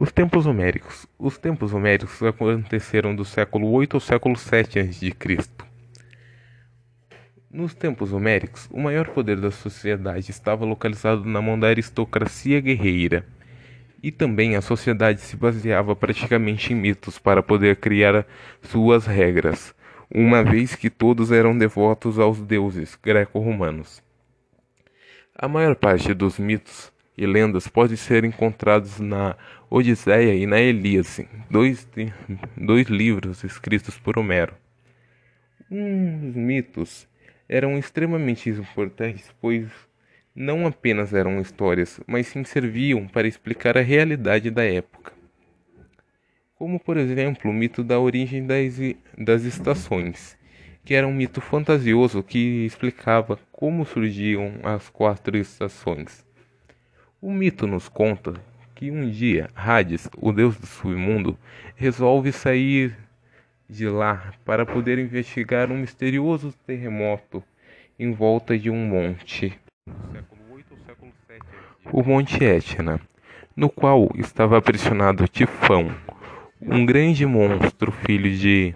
Os tempos homéricos. Os tempos homéricos aconteceram do século 8 ao século 7 a.C. Nos tempos homéricos, o maior poder da sociedade estava localizado na mão da aristocracia guerreira. E também a sociedade se baseava praticamente em mitos para poder criar suas regras, uma vez que todos eram devotos aos deuses greco-romanos. A maior parte dos mitos e lendas podem ser encontrados na Odisseia e na Ilíada, dois, dois livros escritos por Homero. Os mitos eram extremamente importantes, pois não apenas eram histórias, mas sim serviam para explicar a realidade da época. Como, por exemplo, o mito da origem das, das estações, que era um mito fantasioso que explicava como surgiam as quatro estações. O mito nos conta que um dia Hades, o deus do submundo, resolve sair de lá para poder investigar um misterioso terremoto em volta de um monte. O Monte Etna, no qual estava aprisionado Tifão, um grande monstro filho de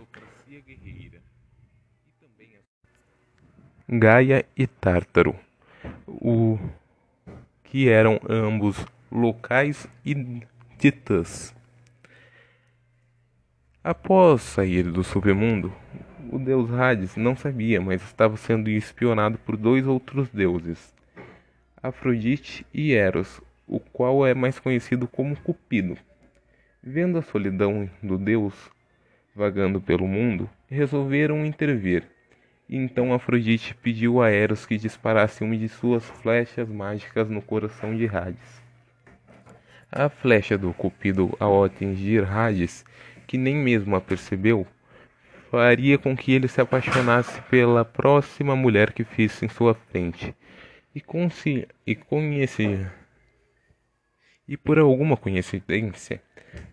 Gaia e Tártaro. O que eram ambos locais e titãs. Após sair do submundo, o deus Hades não sabia, mas estava sendo espionado por dois outros deuses, Afrodite e Eros, o qual é mais conhecido como Cupido. Vendo a solidão do deus vagando pelo mundo, resolveram intervir então Afrodite pediu a Eros que disparasse uma de suas flechas mágicas no coração de Hades. A flecha do Cupido, ao atingir Hades, que nem mesmo a percebeu, faria com que ele se apaixonasse pela próxima mulher que visse em sua frente. E, consi e. E por alguma coincidência,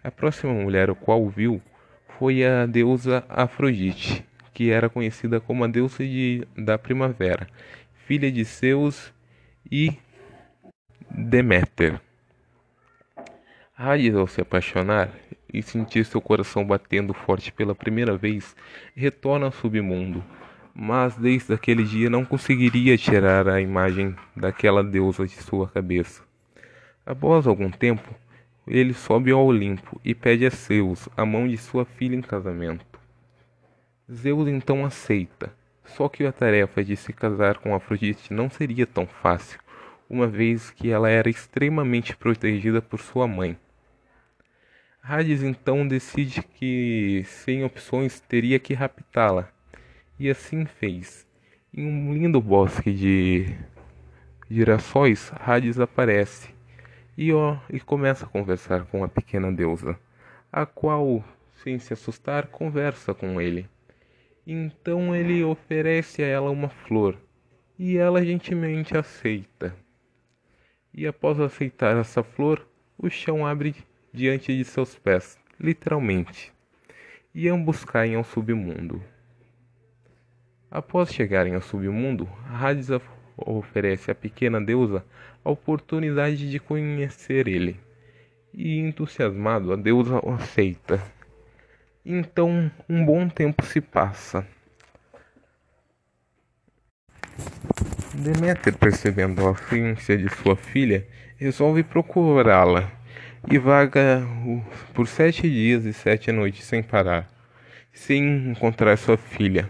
a próxima mulher a qual viu foi a deusa Afrodite que era conhecida como a deusa de, da primavera, filha de Zeus e Deméter. Hades, ao se apaixonar e sentir seu coração batendo forte pela primeira vez, retorna ao submundo, mas desde aquele dia não conseguiria tirar a imagem daquela deusa de sua cabeça. Após algum tempo, ele sobe ao Olimpo e pede a Zeus a mão de sua filha em casamento. Zeus então aceita, só que a tarefa de se casar com Afrodite não seria tão fácil, uma vez que ela era extremamente protegida por sua mãe. Hades então decide que, sem opções, teria que raptá-la, e assim fez. Em um lindo bosque de girassóis, Hades aparece e, ó, e começa a conversar com a pequena deusa, a qual, sem se assustar, conversa com ele. Então ele oferece a ela uma flor e ela gentilmente aceita. E após aceitar essa flor, o chão abre diante de seus pés, literalmente, e ambos caem ao submundo. Após chegarem ao submundo, Hades oferece à pequena deusa a oportunidade de conhecer ele. E entusiasmado, a deusa o aceita. Então, um bom tempo se passa. Deméter, percebendo a afluência de sua filha, resolve procurá-la e vaga por sete dias e sete noites sem parar, sem encontrar sua filha.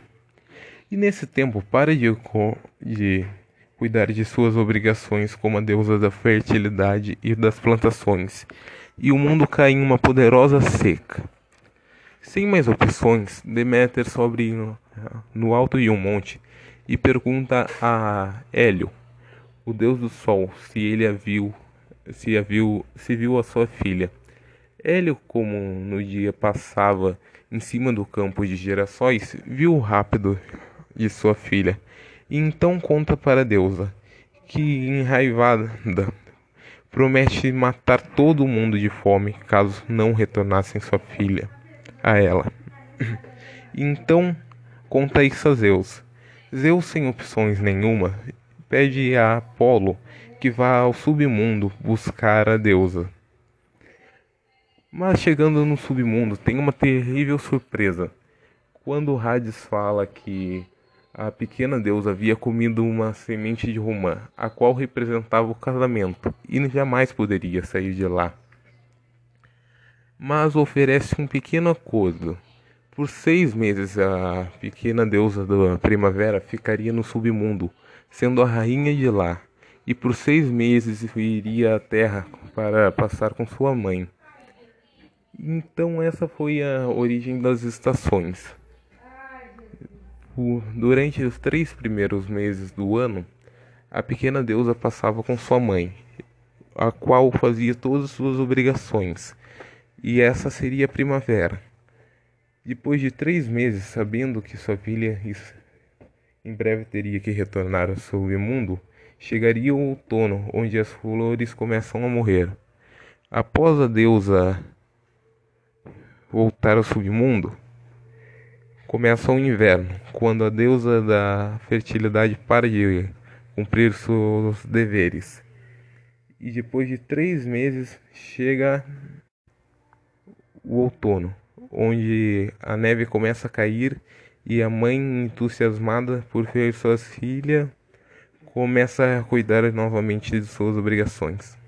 E nesse tempo para de, de cuidar de suas obrigações como a deusa da fertilidade e das plantações, e o mundo cai em uma poderosa seca. Sem mais opções, Deméter sobe no alto de um monte e pergunta a Hélio, o deus do sol, se ele a viu, se a viu, se viu a sua filha. Hélio, como no dia passava em cima do campo de girassóis, viu o rápido de sua filha e então conta para a deusa, que enraivada promete matar todo mundo de fome caso não retornassem sua filha a ela. Então conta isso a Zeus. Zeus, sem opções nenhuma, pede a Apolo que vá ao submundo buscar a deusa. Mas chegando no submundo, tem uma terrível surpresa. Quando Hades fala que a pequena deusa havia comido uma semente de romã, a qual representava o casamento, e jamais poderia sair de lá. Mas oferece um pequeno acordo. Por seis meses, a pequena deusa da primavera ficaria no submundo, sendo a rainha de lá, e por seis meses iria à terra para passar com sua mãe. Então essa foi a origem das estações. Durante os três primeiros meses do ano, a pequena deusa passava com sua mãe, a qual fazia todas as suas obrigações, e essa seria a primavera. Depois de três meses, sabendo que sua filha em breve teria que retornar ao submundo, chegaria o outono, onde as flores começam a morrer. Após a deusa voltar ao submundo, começa o inverno, quando a deusa da fertilidade para de cumprir seus deveres. E depois de três meses chega o outono, onde a neve começa a cair e a mãe, entusiasmada por ver sua filha, começa a cuidar novamente de suas obrigações.